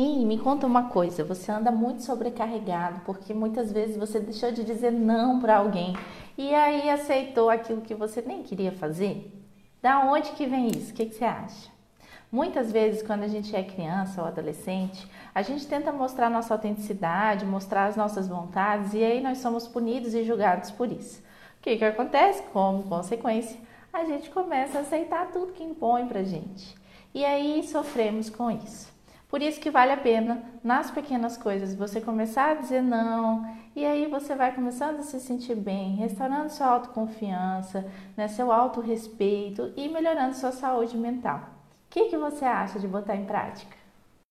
E me conta uma coisa, você anda muito sobrecarregado porque muitas vezes você deixou de dizer não para alguém e aí aceitou aquilo que você nem queria fazer? Da onde que vem isso? O que, que você acha? Muitas vezes, quando a gente é criança ou adolescente, a gente tenta mostrar nossa autenticidade, mostrar as nossas vontades e aí nós somos punidos e julgados por isso. O que, que acontece? Como consequência, a gente começa a aceitar tudo que impõe pra gente. E aí sofremos com isso. Por isso que vale a pena, nas pequenas coisas, você começar a dizer não, e aí você vai começando a se sentir bem, restaurando sua autoconfiança, né, seu autorrespeito e melhorando sua saúde mental. O que, que você acha de botar em prática?